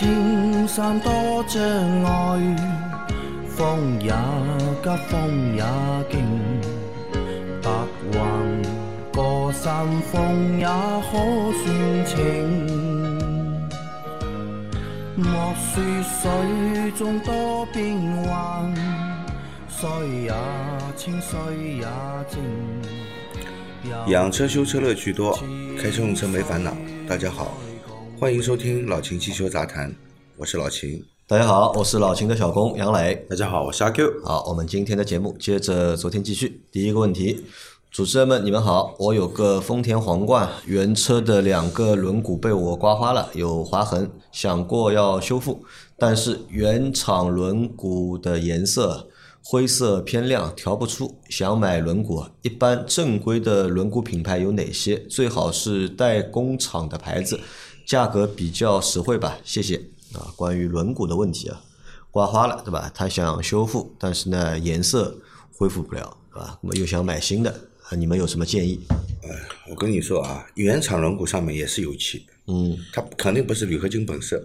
莫说青山多障碍，风也急，风也劲，白云过山峰也可算情。莫说水中多变幻，水也清，水也静。养车修车乐趣多，开车用车没烦恼。大家好，欢迎收听老秦汽修杂谈，我是老秦。大家好，我是老秦的小工杨磊。大家好，我是阿 Q。好，我们今天的节目接着昨天继续。第一个问题，主持人们你们好，我有个丰田皇冠，原车的两个轮毂被我刮花了，有划痕，想过要修复，但是原厂轮毂的颜色灰色偏亮，调不出，想买轮毂，一般正规的轮毂品牌有哪些？最好是代工厂的牌子，价格比较实惠吧，谢谢。啊，关于轮毂的问题啊，刮花了对吧？他想修复，但是呢颜色恢复不了，对吧？那么又想买新的，啊，你们有什么建议？我跟你说啊，原厂轮毂上面也是油漆，嗯，它肯定不是铝合金本色。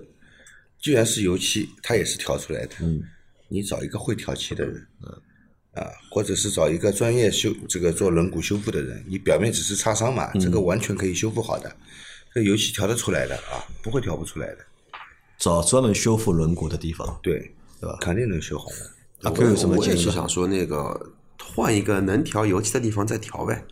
既然是油漆，它也是调出来的。嗯，你找一个会调漆的人，啊，或者是找一个专业修这个做轮毂修复的人，你表面只是擦伤嘛，这个完全可以修复好的。这油漆调得出来的啊，不会调不出来的。找专门修复轮毂的地方。对，对吧肯定能修好的。阿 Q 有什么我也建议吗？是想说，那个换一个能调油漆的地方再调呗。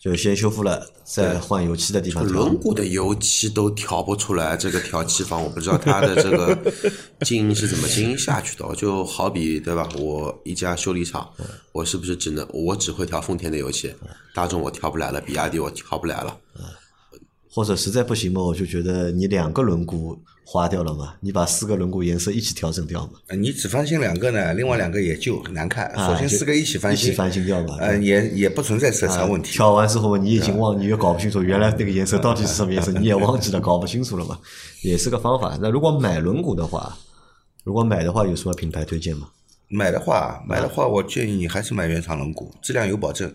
就先修复了，再换油漆的地方调。轮毂的油漆都调不出来，这个调漆房我不知道它的这个 经营是怎么经营下去的。就好比对吧，我一家修理厂，我是不是只能我只会调丰田的油漆，大众我调不来了，比亚迪我调不来了。或者实在不行嘛，我就觉得你两个轮毂花掉了嘛，你把四个轮毂颜色一起调整掉嘛，呃你只翻新两个呢，另外两个也就很难看。啊首先四个一起翻新，一起翻新掉嘛呃，也也不存在色差问题。调完之后你已经忘，你也搞不清楚原来那个颜色到底是什么颜色，你也忘记了，搞不清楚了嘛，也是个方法。那如果买轮毂的话，如果买的话有什么品牌推荐吗？买的话，买的话，我建议你还是买原厂轮毂，质量有保证。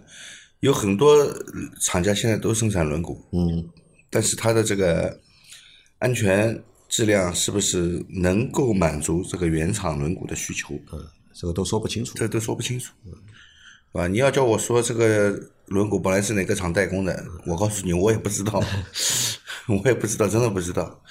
有很多呃厂家现在都生产轮毂，嗯，但是它的这个安全质量是不是能够满足这个原厂轮毂的需求，这个都说不清楚。这都说不清楚，是吧？你要叫我说这个轮毂本来是哪个厂代工的，我告诉你，我也不知道，我也不知道，真的不知道。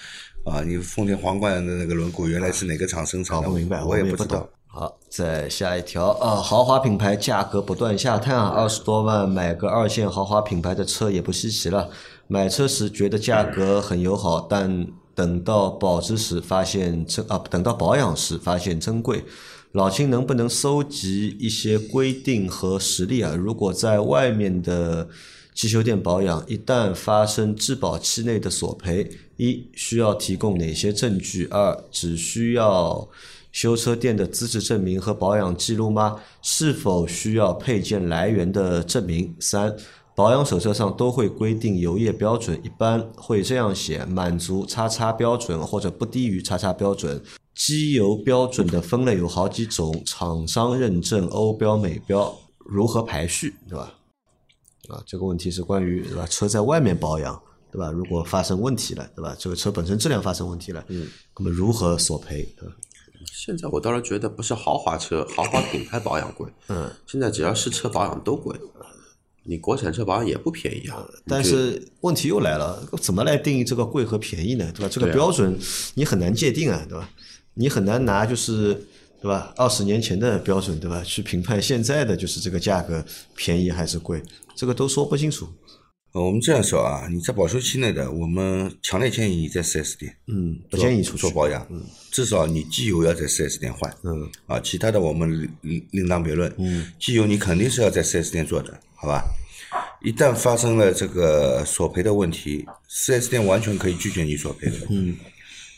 啊，你丰田皇冠的那个轮毂原来是哪个厂生产的？搞不明白，我也不知道。。好，再下一条啊，豪华品牌价格不断下探啊，二十多万买个二线豪华品牌的车也不稀奇了。买车时觉得价格很友好，但等到保值时发现真啊，等到保养时发现真贵。老秦能不能搜集一些规定和实例啊？如果在外面的汽修店保养，一旦发生质保期内的索赔，一需要提供哪些证据？二只需要修车店的资质证明和保养记录吗？是否需要配件来源的证明？三保养手册上都会规定油液标准，一般会这样写：满足叉叉标准或者不低于叉叉标准。机油标准的分类有好几种，厂商认证、欧标、美标，如何排序，对吧？啊，这个问题是关于对吧？车在外面保养，对吧？如果发生问题了，对吧？这个车本身质量发生问题了，嗯，那么如何索赔？对吧？现在我倒是觉得不是豪华车、豪华品牌保养贵，嗯，现在只要是车保养都贵。你国产车保养也不便宜啊，但是问题又来了，怎么来定义这个贵和便宜呢？对吧？这个标准你很难界定啊，对吧？你很难拿就是对吧？二十年前的标准对吧？去评判现在的就是这个价格便宜还是贵，这个都说不清楚。呃，我们这样说啊，你在保修期内的，我们强烈建议你在 4S 店嗯，不建议出去做保养，嗯至少你机油要在 4S 店换，嗯啊，其他的我们另另另当别论，嗯，机油你肯定是要在 4S 店做的，好吧？一旦发生了这个索赔的问题，4S 店完全可以拒绝你索赔的，嗯。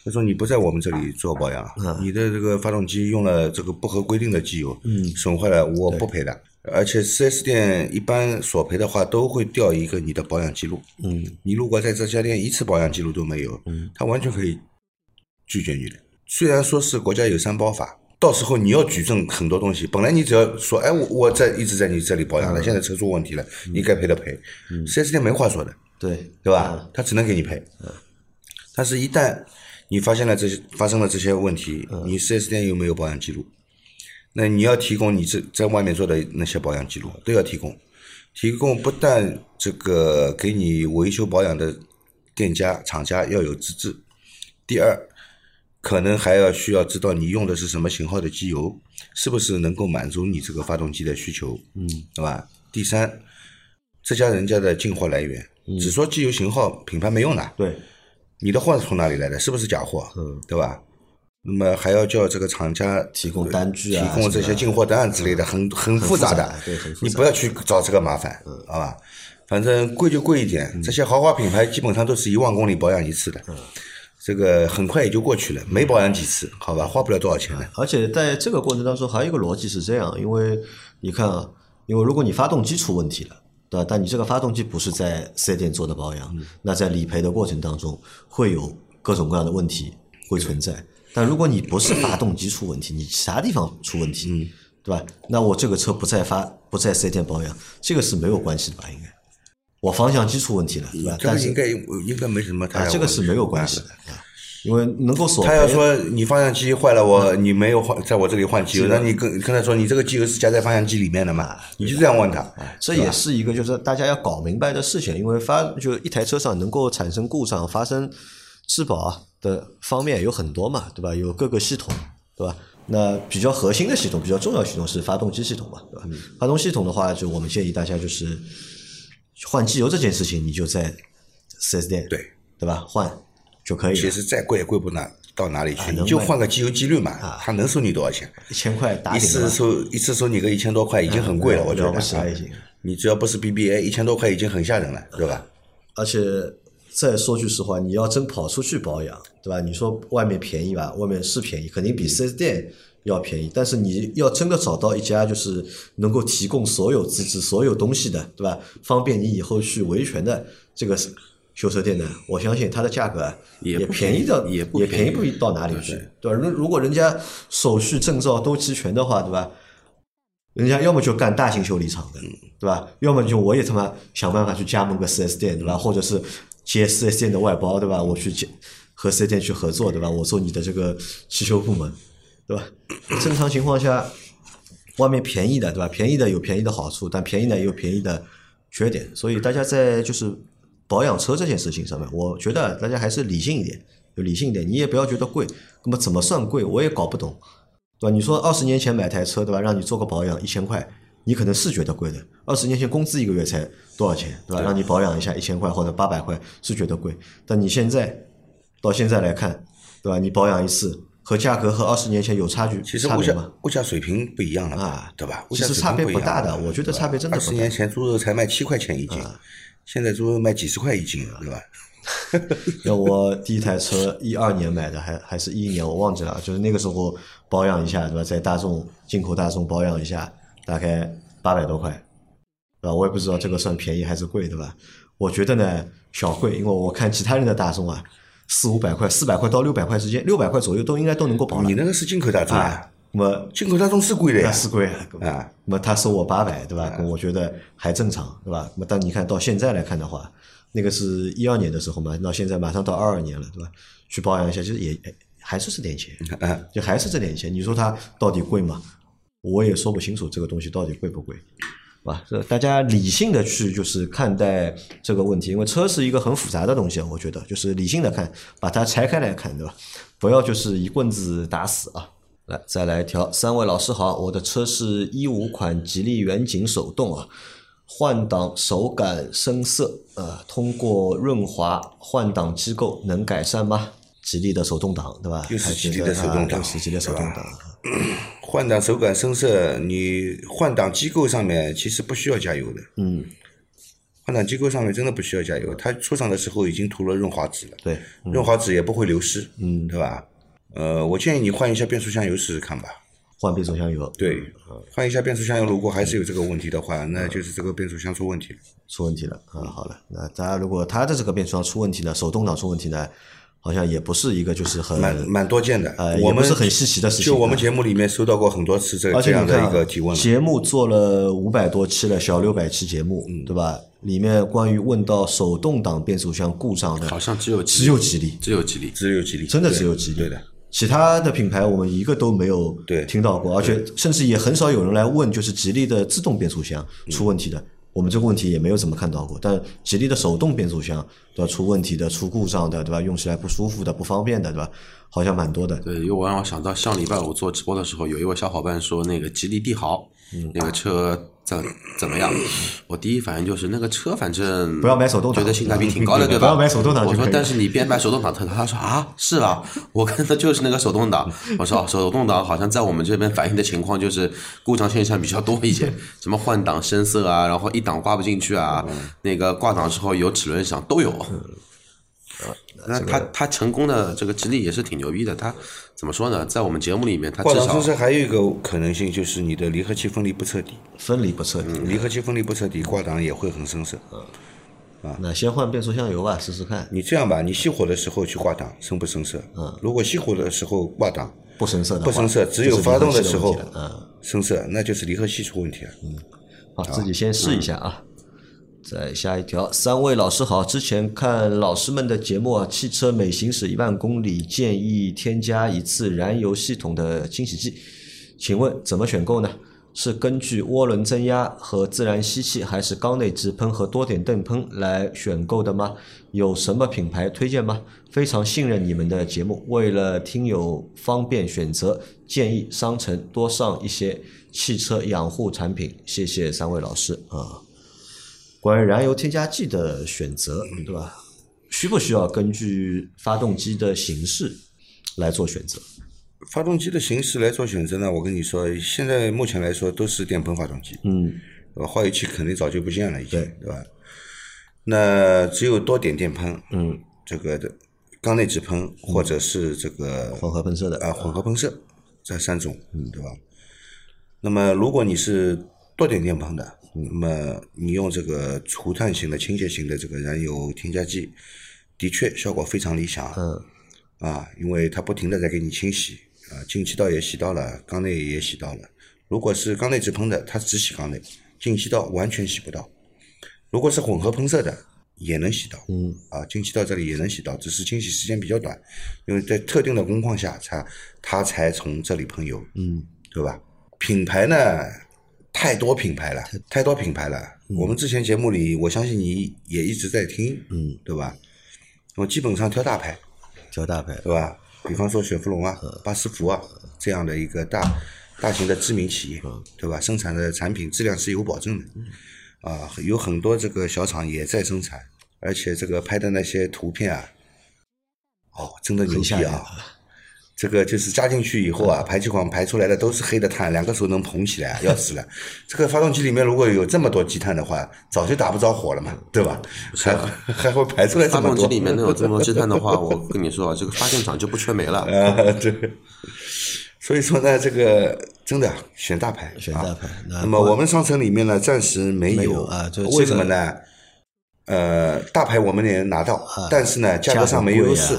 他说你不在我们这里做保养，你的这个发动机用了这个不合规定的机油，嗯，损坏了我不赔的。而且 4S 店一般索赔的话，都会调一个你的保养记录，嗯，你如果在这家店一次保养记录都没有，嗯，他完全可以拒绝你的。虽然说是国家有三包法，到时候你要举证很多东西。本来你只要说，哎，我我在一直在你这里保养了，现在车出问题了，你该赔的赔。4S 店没话说的，对对吧？他只能给你赔。但是，一旦你发现了这些发生了这些问题，嗯你 4S 店有没有保养记录？那你要提供你这在外面做的那些保养记录都要提供，提供不但这个给你维修保养的店家厂家要有资质，第二，可能还要需要知道你用的是什么型号的机油，是不是能够满足你这个发动机的需求，嗯，对吧？第三，这家人家的进货来源，嗯只说机油型号品牌没用的，对，你的货是从哪里来的？是不是假货？嗯，对吧？那么还要叫这个厂家提供单据啊提供这些进货单之类的，很很复杂的对很复杂你不要去找这个麻烦，好吧？反正贵就贵一点，这些豪华品牌基本上都是一万公里保养一次的，这个很快也就过去了，没保养几次，好吧？花不了多少钱的。而且在这个过程当中，还有一个逻辑是这样，因为你看啊，因为如果你发动机出问题了，对吧？但你这个发动机不是在四 S 店做的保养，那在理赔的过程当中会有各种各样的问题会存在。但如果你不是发动机出问题，你其他地方出问题，对吧？那我这个车不再发不在四 S 店保养，这个是没有关系的吧？应该，我方向机出问题了，对吧？但是这个应该应该没什么太大啊，问题。这个是没有关系的，啊因为能够锁。他要说你方向机坏了，我你没有换，在我这里换机油，那你跟跟他说你这个机油是加在方向机里面的嘛？你就这样问他，这也是一个就是大家要搞明白的事情，因为发就一台车上能够产生故障、发生质保的方面有很多嘛，对吧？有各个系统，对吧？那比较核心的系统、比较重要系统是发动机系统嘛，对吧？发动系统的话，就我们建议大家就是换机油这件事情，你就在四 S 店对对吧换就可以了，其实再贵也贵不哪到哪里去，啊你就换个机油机滤嘛，他能收你多少钱？一千块打一。次收一次收你个一千多块，已经很贵了，嗯我觉得了不起了啊已经你只要不是 BBA，一千多块已经很吓人了，对吧？而且再说句实话，你要真跑出去保养，对吧？你说外面便宜吧，外面是便宜，肯定比四 S 店要便宜。但是你要真的找到一家就是能够提供所有资质、所有东西的，对吧？方便你以后去维权的这个修车店呢，我相信它的价格啊也便宜到也不也便宜便宜不到哪里去，对吧？如如果人家手续证照都齐全的话，对吧？人家要么就干大型修理厂的，对吧？要么就我也他妈想办法去加盟个四 S 店，对吧？或者是接四 S 店的外包，对吧？我去接和四 S 店去合作，对吧？我做你的这个汽修部门，对吧？正常情况下，外面便宜的，对吧？便宜的有便宜的好处，但便宜的也有便宜的缺点，所以大家在就是保养车这件事情上面，我觉得大家还是理性一点，就理性一点，你也不要觉得贵，那么怎么算贵，我也搞不懂。对吧？你说二十年前买台车，对吧？让你做个保养一千块，你可能是觉得贵的。二十年前工资一个月才多少钱，对吧？让你保养一下一千块或者八百块是觉得贵，但你现在到现在来看，对吧？你保养一次和价格和二十年前有差距，其实物价？物价水平不一样了啊对吧？其实差别不大的我觉得差别真的不大啊二十年前猪肉才卖七块钱一斤，现在猪肉卖几十块一斤，对吧？那我第一台车一二年买的，还还是一一年，我忘记了，就是那个时候保养一下，对吧？在大众进口大众保养一下，大概八百多块，对吧？我也不知道这个算便宜还是贵，对吧？我觉得呢小贵，因为我看其他人的大众啊，四五百块、四百块到六百块之间，六百块左右都应该都能够保了你那个是进口大众啊啊，。那么进口大众是贵的呀，是贵啊。啊那么他收我八百，对吧？我觉得还正常，对吧？那么但你看到现在来看的话，那个是一二年的时候嘛，到现在马上到二二年了，对吧？去保养一下，其实也哎还是这点钱，嗯就还是这点钱。你说它到底贵吗？我也说不清楚这个东西到底贵不贵，是吧？这大家理性的去就是看待这个问题，因为车是一个很复杂的东西，我觉得就是理性的看，把它拆开来看，对吧？不要就是一棍子打死啊。来，再来一条。三位老师好，我的车是一五款吉利远景手动啊，换挡手感生涩，呃，通过润滑换挡机构能改善吗？吉利的手动挡，对吧？又是吉利的手动挡是吉利的手动挡。换挡手感生涩，你换挡机构上面其实不需要加油的。嗯，换挡机构上面真的不需要加油，它出厂的时候已经涂了润滑脂了，对，润滑脂也不会流失，嗯，对吧？呃，我建议你换一下变速箱油试试看吧。换变速箱油，对，换一下变速箱油，如果还是有这个问题的话，那就是这个变速箱出问题了。出问题了嗯！好了，那大家如果他的这个变速箱出问题呢，手动挡出问题呢，好像也不是一个就是很蛮蛮多见的。呃我们是很稀奇的事情就我们啊节目里面收到过很多次这而且你看啊这样的一个提问了。节目做了五百多期了，小六百期节目，嗯对吧？里面关于问到手动挡变速箱故障的，好像只有只有吉利，只有吉利。只有吉利，真的只有吉利。对的，其他的品牌我们一个都没有对听到过，而且甚至也很少有人来问，就是吉利的自动变速箱出问题的，我们这个问题也没有怎么看到过。但吉利的手动变速箱对吧，出问题的、出故障的，对吧？用起来不舒服的、不方便的，对吧？好像蛮多的。对，又让我想到上礼拜我做直播的时候，有一位小伙伴说那个吉利帝豪，嗯那个车怎怎么样？我第一反应就是那个车反正不要买手动挡觉得性价比挺高的，对对吧？不要买手动挡就我说，但是你别买手动挡特，他说啊，是吧？我看的就是那个手动挡。我说哦手动挡好像在我们这边反映的情况就是故障现象比较多一些，什么换挡深色啊，然后一档挂不进去啊，那个挂档之后有齿轮响都有。那他他成功的这个吉利也是挺牛逼的，他怎么说呢？在我们节目里面，他至少挂档深色还有一个可能性就是你的离合器分离不彻底，分离不彻底。离合器分离不彻底，挂档也会很生涩。啊那先换变速箱油吧，试试看。你这样吧，你熄火的时候去挂档，生不生涩？嗯，如果熄火的时候挂档不生涩的，不生涩，只有发动的时候嗯。生涩，那就是离合器出问题了。嗯好，自己先试一下啊。再下一条，三位老师好。之前看老师们的节目啊，汽车每行驶一万公里建议添加一次燃油系统的清洗剂，请问怎么选购呢？是根据涡轮增压和自然吸气，还是缸内直喷和多点泵喷来选购的吗？有什么品牌推荐吗？非常信任你们的节目，为了听友方便选择，建议商城多上一些汽车养护产品。谢谢三位老师啊。关于燃油添加剂的选择，对吧？需不需要根据发动机的形式来做选择？发动机的形式来做选择呢，我跟你说，现在目前来说都是电喷发动机，嗯，对吧？化油器肯定早就不见了，已经，对吧？那只有多点电喷，嗯，这个的缸内直喷或者是这个混合喷射的啊混合喷射这三种，嗯，对吧？那么如果你是多点电喷的，那么你用这个除碳型的清洁型的这个燃油添加剂，的确效果非常理想，嗯，啊，因为它不停的在给你清洗，啊，进气道也洗到了，缸内也洗到了。如果是缸内直喷的，它只洗缸内，进气道完全洗不到。如果是混合喷射的，也能洗到，嗯，啊，进气道这里也能洗到，只是清洗时间比较短，因为在特定的工况下才它才从这里喷油，嗯，对吧？品牌呢，太多品牌了，太多品牌了。我们之前节目里，我相信你也一直在听，嗯，对吧？我基本上挑大牌，挑大牌，对吧？比方说雪佛龙啊、巴斯福啊这样的一个大大型的知名企业，对吧？生产的产品质量是有保证的，啊，有很多这个小厂也在生产，而且这个拍的那些图片啊，哦，真的牛逼啊！这个就是加进去以后啊，排气管排出来的都是黑的碳，两个手能捧起来，要死了。这个发动机里面如果有这么多积碳的话，早就打不着火了嘛，对吧？还还会排出来这发么多。动机里面能有这么多积碳的话，我跟你说啊，这个发电厂就不缺煤了。啊，对。所以说呢，这个真的选大牌，选大牌啊那那么我们商城里面呢，暂时没没有有啊为这个什么呢？呃，大牌我们也拿到，但是呢，价格上没优势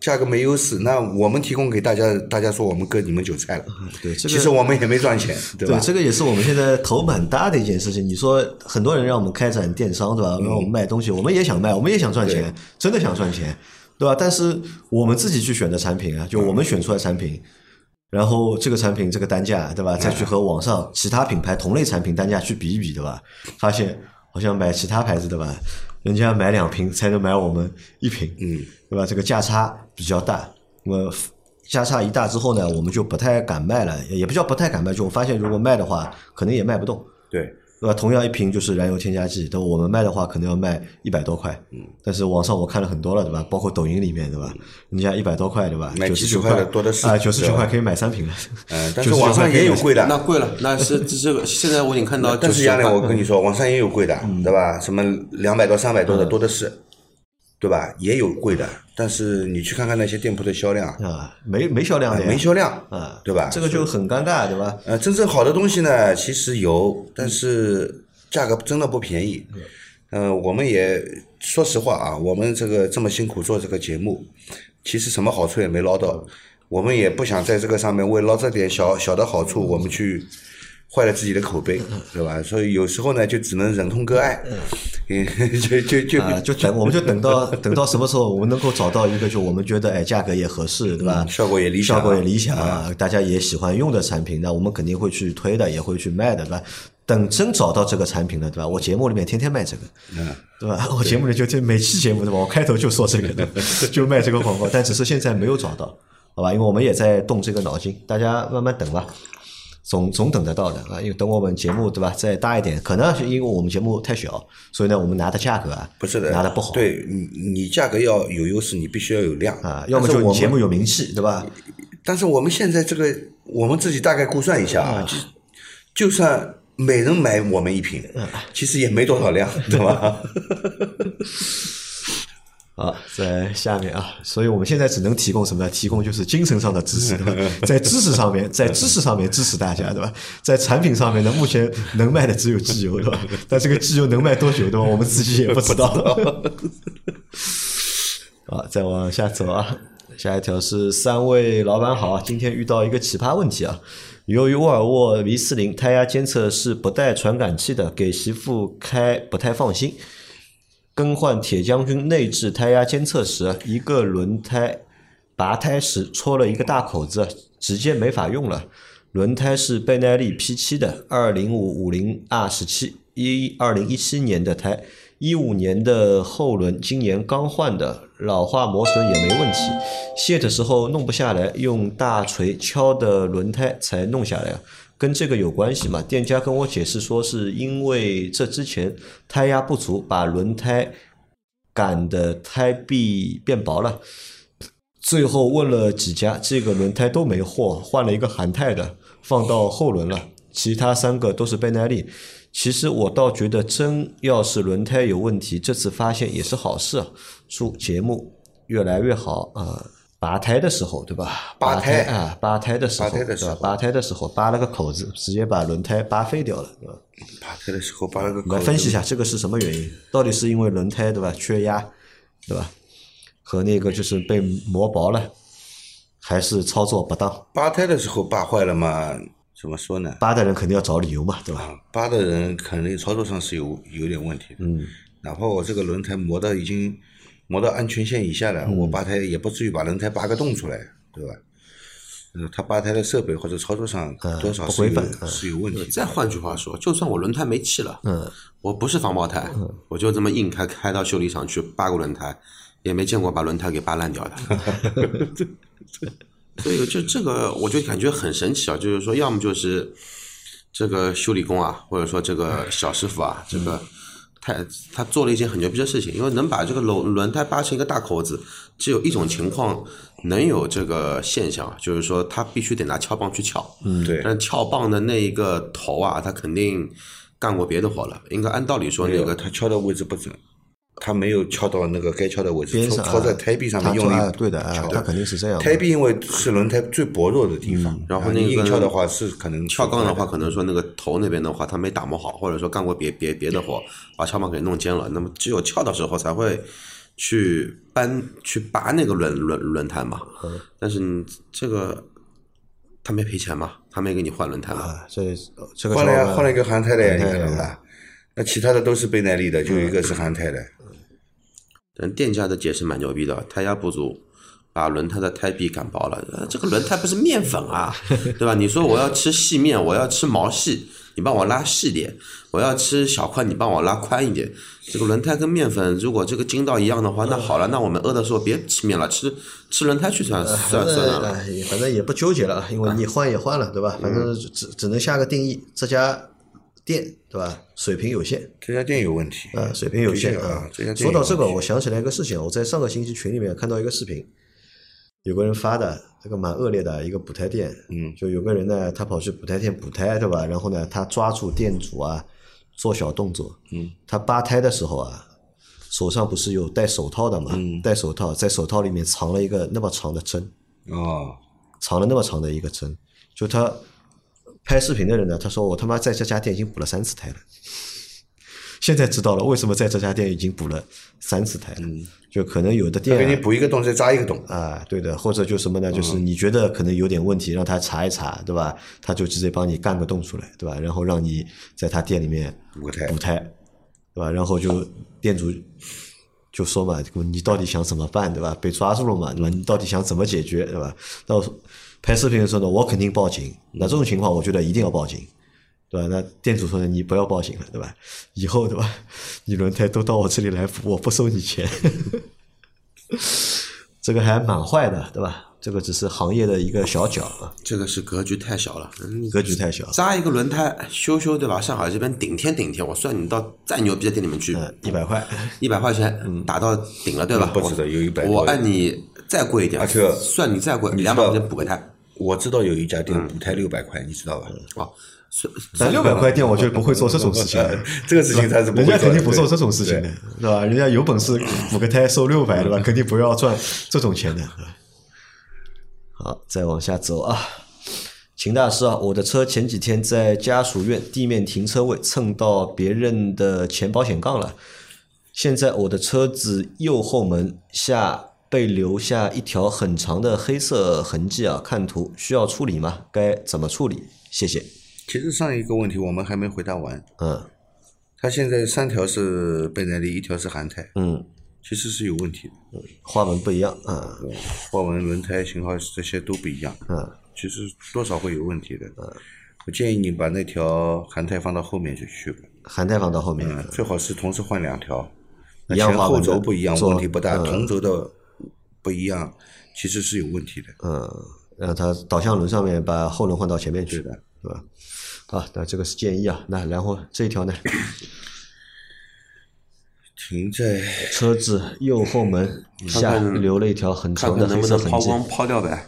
价格没优势。那我们提供给大家，大家说我们割你们韭菜了。对这个其实我们也没赚钱，对吧？这个也是我们现在头蛮大的一件事情。你说很多人让我们开展电商，对吧？让我们卖东西，我们也想卖，我们也想赚钱，真的想赚钱，对吧？但是我们自己去选的产品啊，就我们选出来产品，然后这个产品这个单价，对吧？再去和网上其他品牌同类产品单价去比一比，对吧？发现好像买其他牌子的吧，人家买两瓶才能买我们一瓶，嗯，对吧？这个价差比较大，那么价差一大之后呢，我们就不太敢卖了，也不叫不太敢卖，就我发现如果卖的话，可能也卖不动，对，对吧？同样一瓶就是燃油添加剂，但我们卖的话可能要卖一百多块，嗯，但是网上我看了很多了，对吧？包括抖音里面，对吧？人家一百多块，对吧？买九十九块的多的是啊，九十九块可以买三瓶了，嗯，但 是网上也有贵的，那贵了，那是这这个现在我已经看到 但是99块杨磊，我跟你说，网上也有贵的，嗯对吧？什么两百多、三百多的多的是，对吧？也有贵的，但是你去看看那些店铺的销量，啊，没没销量的呀，没销量啊，对吧？这个就很尴尬，对吧？呃，真正好的东西呢，其实有，但是价格真的不便宜。呃，我们也说实话啊，我们这个这么辛苦做这个节目，其实什么好处也没捞到。我们也不想在这个上面为捞这点小小的好处，我们去坏了自己的口碑，对吧？所以有时候呢，就只能忍痛割爱，嗯，就就就啊，就等我们就等到等到什么时候我们能够找到一个就我们觉得哎价格也合适，对吧？嗯效果也理想效果也理想啊，大家也喜欢用的产品，那我们肯定会去推的，也会去卖的，对吧？等真找到这个产品了，对吧？我节目里面天天卖这个，嗯，对吧？我节目里就就每期节目对吧？我开头就说这个的，就卖这个广告，但只是现在没有找到，好吧？因为我们也在动这个脑筋，大家慢慢等吧。总总等得到的啊，因为等我们节目对吧再大一点，可能是因为我们节目太小，所以呢我们拿的价格啊不是的，拿的不好，对你你价格要有优势，你必须要有量啊，要么就节目有名气对吧？但是我们现在这个，我们自己大概估算一下啊，就就算每人买我们一瓶，其实也没多少量，对吧？啊，在下面啊，所以我们现在只能提供什么呢？提供就是精神上的支持，对吧？在知识上面，在知识上面支持大家，对吧？在产品上面呢，目前能卖的只有机油，对吧？但这个机油能卖多久，对吧？我们自己也不知道。啊，再往下走啊，下一条是三位老板好，今天遇到一个奇葩问题啊。由于沃尔沃 V 四零胎压监测是不带传感器的，给媳妇开不太放心。更换铁将军内置胎压监测时，一个轮胎拔胎时戳了一个大口子，直接没法用了。轮胎是倍耐力 P 七的，二零五五零 R 十七，一二零一七年的胎，一五年的后轮，今年刚换的，老化磨损也没问题。卸的时候弄不下来，用大锤敲的轮胎才弄下来。跟这个有关系嘛？店家跟我解释说，是因为这之前胎压不足，把轮胎杆的胎壁变薄了。最后问了几家，这个轮胎都没货，换了一个韩泰的，放到后轮了。其他三个都是倍耐力。其实我倒觉得，真要是轮胎有问题，这次发现也是好事啊。祝节目越来越好啊！拔胎的时候，对吧？拔胎啊，拔胎的时候，拔胎的时候对吧？拔胎的时候扒了个口子，直接把轮胎扒废掉了，对吧？拔胎的时候拔了个口子，我分析一下这个是什么原因？到底是因为轮胎对吧缺压，对吧？和那个就是被磨薄了，还是操作不当？拔胎的时候拔坏了嘛？怎么说呢？扒的人肯定要找理由嘛，对吧？扒，的人肯定操作上是有有点问题的。嗯，哪怕我这个轮胎磨到已经磨到安全线以下了，嗯我扒胎也不至于把轮胎扒个洞出来，对吧？嗯，他扒胎的设备或者操作上多少是有不规范嗯是有问题的。再换句话说，就算我轮胎没气了，嗯，我不是防爆胎，我就这么硬开开到修理厂去扒个轮胎，也没见过把轮胎给扒烂掉的。所以就这个，我就感觉很神奇啊，就是说，要么就是这个修理工啊，或者说这个小师傅啊，这个他他做了一件很牛逼的事情，因为能把这个轮轮胎扒成一个大口子，只有一种情况能有这个现象，就是说他必须得拿撬棒去撬。嗯对但撬棒的那一个头啊，他肯定干过别的活了。应该按道理说，那个他敲的位置不准，他没有敲到那个该敲的位置，边上戳戳在胎壁上面用力对的啊，他肯定是这样的。胎壁因为是轮胎最薄弱的地方，嗯然后啊你那个硬敲的话是可能撬杠的话，可能说那个头那边的话，他没打磨好，或者说干过别别别的活，把撬棒给弄尖了。那么只有撬的时候才会去搬去拔那个轮轮轮胎嘛。嗯但是你这个他没赔钱嘛，他没给你换轮胎嘛。啊，所以呃这个换了换了一个韩泰的呀，你看到吧？那其他的都是倍耐力的，就一个是韩泰的。但店家的解释蛮牛逼的，胎压不足，把轮胎的胎壁擀薄了。呃这个轮胎不是面粉啊，对吧？你说我要吃细面，我要吃毛细，你帮我拉细点；我要吃小块，你帮我拉宽一点。这个轮胎跟面粉如果这个筋道一样的话，那好了，那我们饿的时候别吃面了，吃吃轮胎去算算算了。呃，哎反正也不纠结了，因为你换也换了，对吧？反正只只能下个定义，这家店对吧？水平有限，这家店有问题，啊，水平有限啊。说到这个，我想起来一个事情，我在上个星期群里面看到一个视频，有个人发的，这个蛮恶劣的一个补胎店，嗯就有个人呢，他跑去补胎店补胎，对吧？然后呢，他抓住店主啊，做小动作，嗯，他扒胎的时候啊，手上不是有戴手套的嘛？嗯戴手套，在手套里面藏了一个那么长的针，哦，藏了那么长的一个针，就他拍视频的人呢，他说我他妈在这家店已经补了三次胎了，现在知道了为什么在这家店已经补了三次胎了，就可能有的店给啊你补一个洞再扎一个洞，啊，对的，或者就什么呢？就是你觉得可能有点问题，让他查一查，对吧？他就直接帮你干个洞出来，对吧？然后让你在他店里面补个胎补胎，对吧？然后就店主就说嘛，你到底想怎么办，对吧？被抓住了嘛，对吧？你到底想怎么解决，对吧？到拍视频的时候呢，我肯定报警。那这种情况，我觉得一定要报警，对吧？那店主说呢，你不要报警了，对吧？以后对吧？你轮胎都到我这里来补，我不收你钱。这个还蛮坏的，对吧？这个只是行业的一个小角啊，这个是格局太小了，嗯格局太小。扎一个轮胎修修对吧？上海这边顶天顶天，我算你到再牛逼的店里面去，嗯，一百块，一百块钱嗯打到顶了对吧？不止的有100我按你再贵一点，而且算你再贵，你两百块钱补个胎我知道有一家店补胎六百块，你知道吧？啊，算但六百块店我觉得不会做这种事情的。这个事情他是不人家肯定不做这种事情的，对吧？人家有本事补个胎收六百，对吧？肯定不要赚这种钱的。好，再往下走啊。秦大师啊，我的车前几天在家属院地面停车位蹭到别人的前保险杠了，现在我的车子右后门下被留下一条很长的黑色痕迹啊，看图需要处理吗？该怎么处理？谢谢。其实上一个问题我们还没回答完，嗯它现在三条是倍耐力，一条是韩胎，嗯，其实是有问题的。花纹不一样啊，嗯花纹、轮胎型号这些都不一样，嗯其实多少会有问题的。嗯我建议你把那条韩胎放到后面去去吧，含胎放到后面。嗯，最好是同时换两条，前后轴不一样，问题不大，嗯同轴的不一样，其实是有问题的。嗯，让它导向轮上面把后轮换到前面去，对的，对吧？啊，那这个是建议啊。那然后这一条呢，停在车子右后门下留了一条很长的黑看能不能色痕迹，抛光抛掉呗。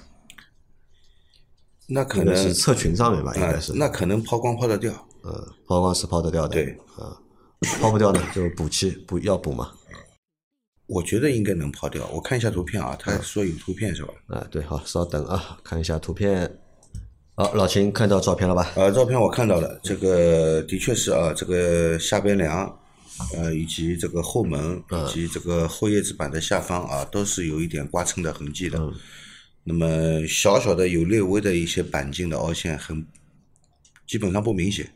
那可能是侧裙上面吧，应啊该是。那可能抛光抛得掉。嗯，抛光是抛得掉的。对，啊，抛不掉呢就补漆，补要补嘛。我觉得应该能抛掉。我看一下图片啊，他说有图片是吧？啊，对，好，稍等啊，看一下图片。好，老秦看到照片了吧？呃，照片我看到了，这个的确是啊，这个下边梁，呃，以及这个后门，以及这个后叶子板的下方啊，都是有一点刮蹭的痕迹的。那么小小的有略微的一些钣金的凹陷，很基本上不明显。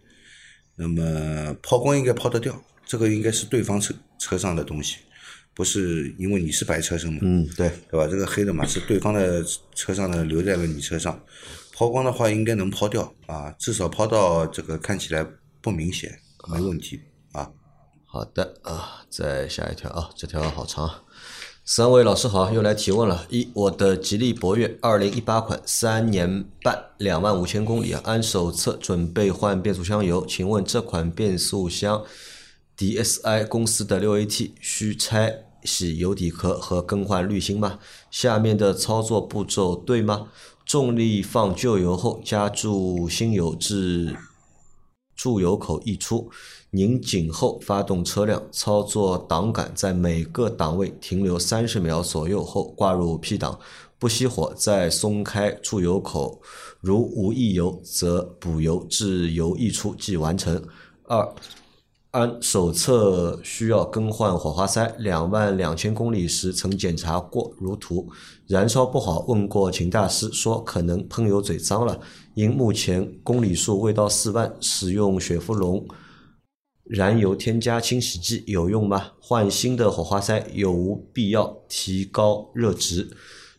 那么抛光应该抛得掉，这个应该是对方车车上的东西，不是因为你是白车身嘛，嗯，对，对吧？这个黑的嘛是对方的车上的留在了你车上，抛光的话应该能抛掉啊，至少抛到这个看起来不明显，没问题啊。好的啊，再下一条啊，这条好长。三位老师好，又来提问了。一，我的吉利博越二零一八款，三年半，两万五千公里啊，按手册准备换变速箱油，请问这款变速箱 DSI 公司的六 AT 需拆洗油底壳和更换滤芯吗？下面的操作步骤对吗？重力放旧油后，加注新油至注油口溢出，拧紧后发动车辆，操作档杆在每个档位停留三十秒左右后挂入 P 档，不熄火，再松开注油口，如无溢油则补油至油溢出即完成。二按手册需要更换火花塞，两万两千公里时曾检查过，如图。燃烧不好，问过秦大师，说可能喷油嘴脏了。因目前公里数未到四万，使用雪佛龙燃油添加清洗剂有用吗？换新的火花塞有无必要提高热值？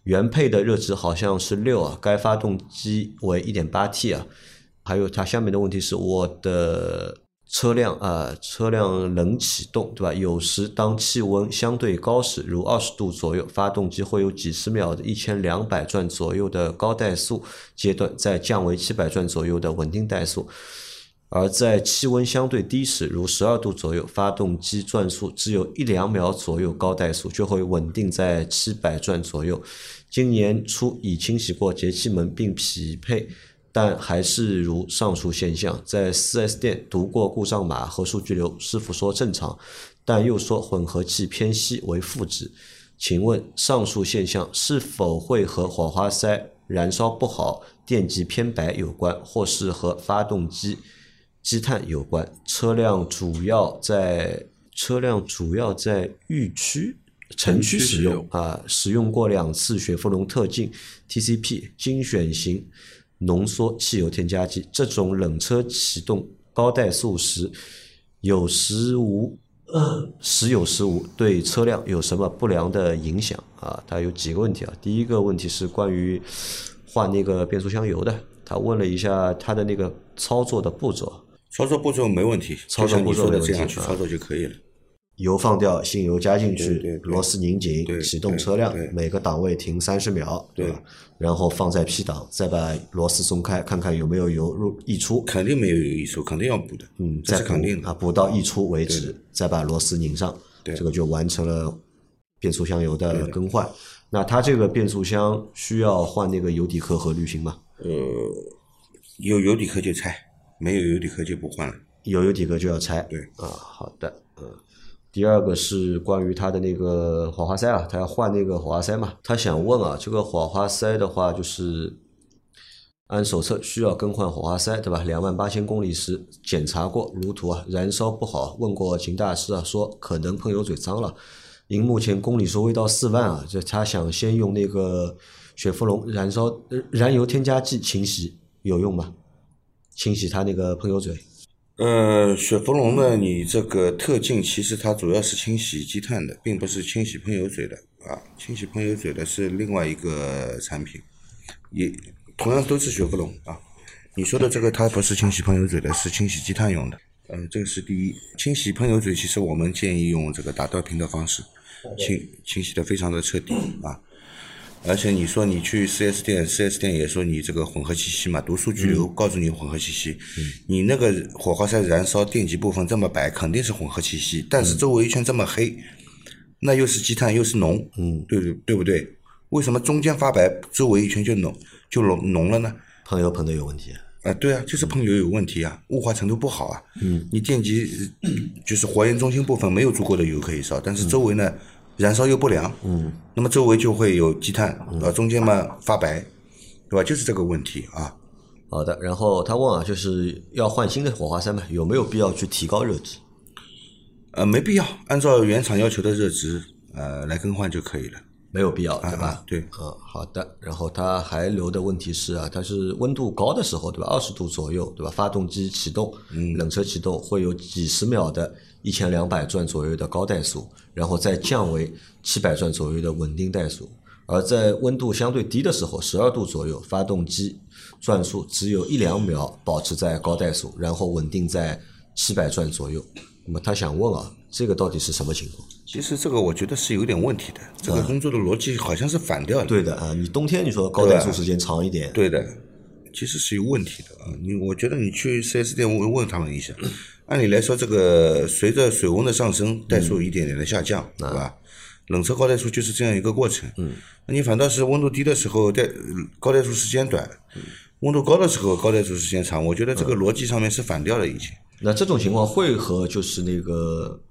原配的热值好像是六啊，该发动机为一点八 T 啊。还有它下面的问题是我的车辆啊、车辆冷启动，对吧？有时当气温相对高时，如二十度左右，发动机会有几十秒的一千两百转左右的高怠速阶段，再降为七百转左右的稳定怠速。而在气温相对低时，如十二度左右，发动机转速只有一两秒左右高怠速，就会稳定在七百转左右。今年初已清洗过节气门并匹配，但还是如上述现象。在 4S 店读过故障码和数据流，师傅说正常，但又说混合气偏稀为负值。请问上述现象是否会和火花塞燃烧不好、电极偏白有关，或是和发动机积碳有关，车辆主要在车辆主要在域区。城区使用啊，使用过两次雪佛龙特进 TCP 精选型浓缩汽油添加剂，这种冷车启动高怠速时有时无时有时无，对车辆有什么不良的影响啊？它有几个问题啊？第一个问题是关于换那个变速箱油的，他问了一下他的那个操作的步骤，操作步骤没问题，操作步骤的没问题啊这样去操作就可以了。油放掉，新油加进去螺丝拧紧，启动车辆每个档位停三十秒，对吧？然后放在 P 档，再把螺丝松开，看看有没有油入溢出，肯定没有油溢出，肯定要补的，嗯，这肯定的啊，。补到溢出为止，再把螺丝拧上，对这个就完成了变速箱油的更换。那它这个变速箱需要换那个油底壳和滤芯吗？呃有油底壳就拆，没有油底壳就不换了。有油底壳就要拆。对啊，好的，嗯。第二个是关于它的那个火花塞啊，他要换那个火花塞嘛。他想问啊，这个火花塞的话，就是按手册需要更换火花塞，对吧？两万八千公里时检查过如图啊，燃烧不好，问过秦大师啊，说可能喷油嘴脏了。因目前公里数未到四万啊，这他想先用那个雪佛龙燃烧燃油添加剂清洗，有用吗？清洗它那个喷油嘴。呃，雪佛龙呢，你这个特进其实它主要是清洗积碳的，并不是清洗喷油嘴的啊。清洗喷油嘴的是另外一个产品，也同样都是雪佛龙啊。你说的这个它不是清洗喷油嘴的，是清洗积碳用的。呃，这个是第一。清洗喷油嘴，其实我们建议用这个打吊瓶的方式清清洗的非常的彻底啊。而且你说你去 4S 店，4S 店也说你这个混合气息嘛，读数据流告诉你混合气息，你那个火花塞燃烧电极部分这么白，肯定是混合气息，但是周围一圈这么黑，那又是积碳又是浓，嗯，对对对不对？为什么中间发白，周围一圈就浓就浓浓了呢？喷油喷的有问题。啊，对啊，就是喷油有问题啊，雾化程度不好啊。嗯，你电极呃就是火焰中心部分没有足够的油可以烧，但是周围呢燃烧又不良。嗯，那么周围就会有积碳，啊，中间嘛发白，对吧？就是这个问题啊。好的，然后他问啊，就是要换新的火花塞嘛，有没有必要去提高热值？呃，没必要，按照原厂要求的热值呃来更换就可以了。没有必要，对吧？啊对嗯，好的。然后他还留的问题是啊，它是温度高的时候，对吧？二十度左右，对吧？发动机启动，嗯冷车启动会有几十秒的一千两百转左右的高怠速，然后再降为七百转左右的稳定怠速。而在温度相对低的时候，十二度左右，发动机转速只有一两秒保持在高怠速，然后稳定在七百转左右。那么他想问啊，这个到底是什么情况？其实这个我觉得是有点问题的，这个工作的逻辑好像是反掉的。对的啊，你冬天你说高怠速时间长一点，对的，其实是有问题的啊。你我觉得你去 4S 店问问他们一下，按理来说，这个随着水温的上升，怠速一点点的下降，对吧？冷车高怠速就是这样一个过程。嗯，那你反倒是温度低的时候，怠高怠速时间短，温度高的时候高怠速时间长，我觉得这个逻辑上面是反掉了已经。那这种情况会和就是那个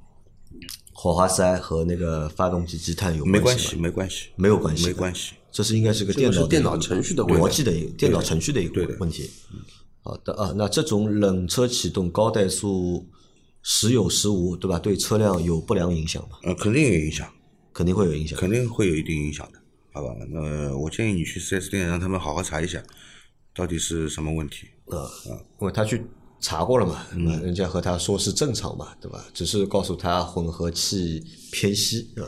火花塞和那个发动机积碳有没关系，关系？没关系，没有关系，没关系。这是应该是个电脑个电脑程序的逻辑的一个电脑程序的一个问题。好的啊，那这种冷车启动高怠速时有时无，对吧？对车辆有不良影响吗？呃，肯定有影响，肯定会有影响。肯定会有一定影响的，好吧？那我建议你去 4S 店让他们好好查一下，到底是什么问题。啊，因为他去查过了嘛，嗯那人家和他说是正常嘛，对吧？只是告诉他混合气偏稀啊，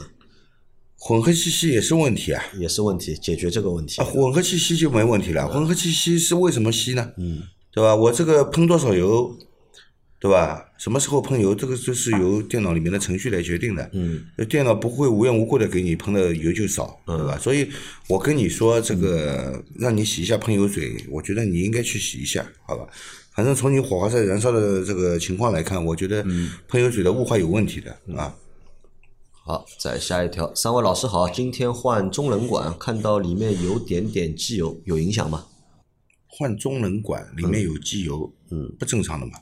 混合气息也是问题啊，也是问题，解决这个问题啊，。混合气息就没问题了。混合气息是为什么吸呢？嗯，对吧？我这个喷多少油，对吧？什么时候喷油，这个就是由电脑里面的程序来决定的。嗯，电脑不会无缘无故的给你喷的油就少，对吧？所以我跟你说，这个让你洗一下喷油嘴，我觉得你应该去洗一下，好吧？反正从你火花塞燃烧的这个情况来看，我觉得喷油嘴的雾化有问题的啊。好，再下一条，三位老师好，今天换中冷管，看到里面有点点机油，有影响吗？换中冷管里面有机油，嗯，不正常的嘛？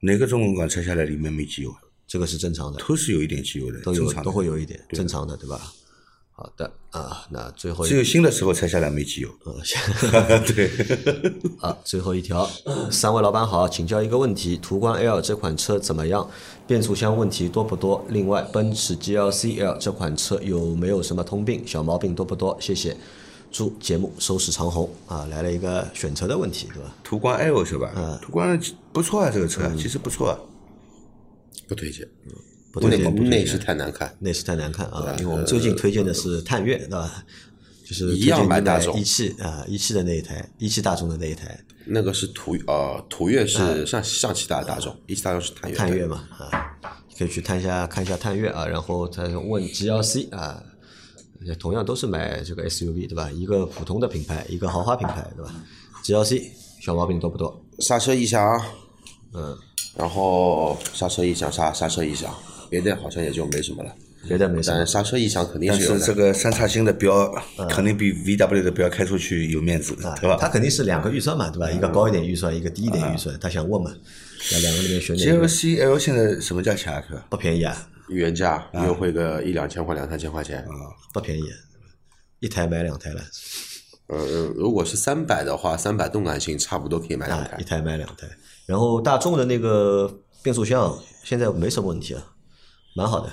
哪个中冷管拆下来里面没机油？这个是正常的，都是有一点机油的，都有都会有一点正常的，对吧？好的啊，那最后只有新的时候才下来没机油。呃，对，啊，最后一条，三位老板好，请教一个问题：途观 L 这款车怎么样？变速箱问题多不多？另外，奔驰 GLC L 这款车有没有什么通病？小毛病多不多？谢谢。祝节目收视长虹啊！来了一个选车的问题，对吧？途观 L 是吧？嗯途观不错啊，这个车其实不错啊。不推荐，不推荐，内内饰太难看，内饰太难看啊！因为我们最近推荐的是探岳，对吧？就是一样买大众一汽啊，一汽的那一台，一汽大众的那一台，那个是途呃途岳是上上汽大大众，一汽大众是探岳。探岳嘛啊，可以去探一下看一下探岳啊，然后他问 GLC 啊，同样都是买这个 SUV 对吧？一个普通的品牌，一个豪华品牌对吧？GLC 小毛病多不多？刹车异响，嗯，然后刹车异响刹刹车异响，别的好像也就没什么了。别的没啥但。刹车异响肯定是有的。是这个三叉星的标肯定比 VW 的标开出去有面子，对吧它肯定是两个预算嘛，对吧？一个高一点预算，一个低一点预算，他想问嘛，那两个里面选哪个？？GLC L 现在什么价钱啊？哥？不便宜啊，原价优惠个一两千块、两三千块钱啊。不便宜，一台买两台了，呃，如果是三百的话，三百动感型差不多可以买两啊，台一。台买两台。然后大众的那个变速箱现在没什么问题啊，蛮好的，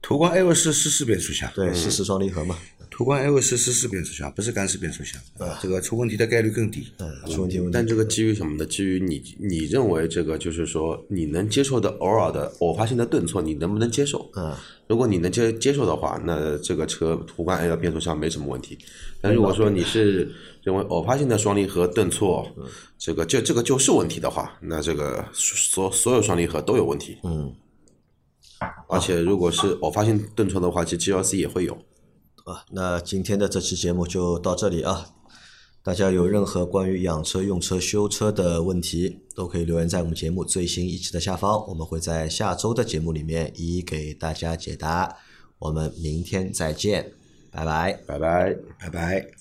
途观 L 是湿式变速箱，对，四四双离合嘛，途观 L 是湿式变速箱，不是干式变速箱，这个出问题的概率更低。嗯，出问题但这个基于什么呢？基于你你认为这个就是说你能接受的偶尔的偶发性的顿挫，你能不能接受？嗯，如果你能接接受的话，那这个车途观 L 变速箱没什么问题。但如果说你是认为偶发性的双离合顿挫，这个这这个就是问题的话，那这个所所有双离合都有问题。嗯，而且如果是偶发性顿挫的话，其实 GLC 也会有。啊，那今天的这期节目就到这里啊。大家有任何关于养车、用车、修车的问题，都可以留言在我们节目最新一期的下方，我们会在下周的节目里面一一给大家解答。我们明天再见，拜拜。拜拜。拜拜。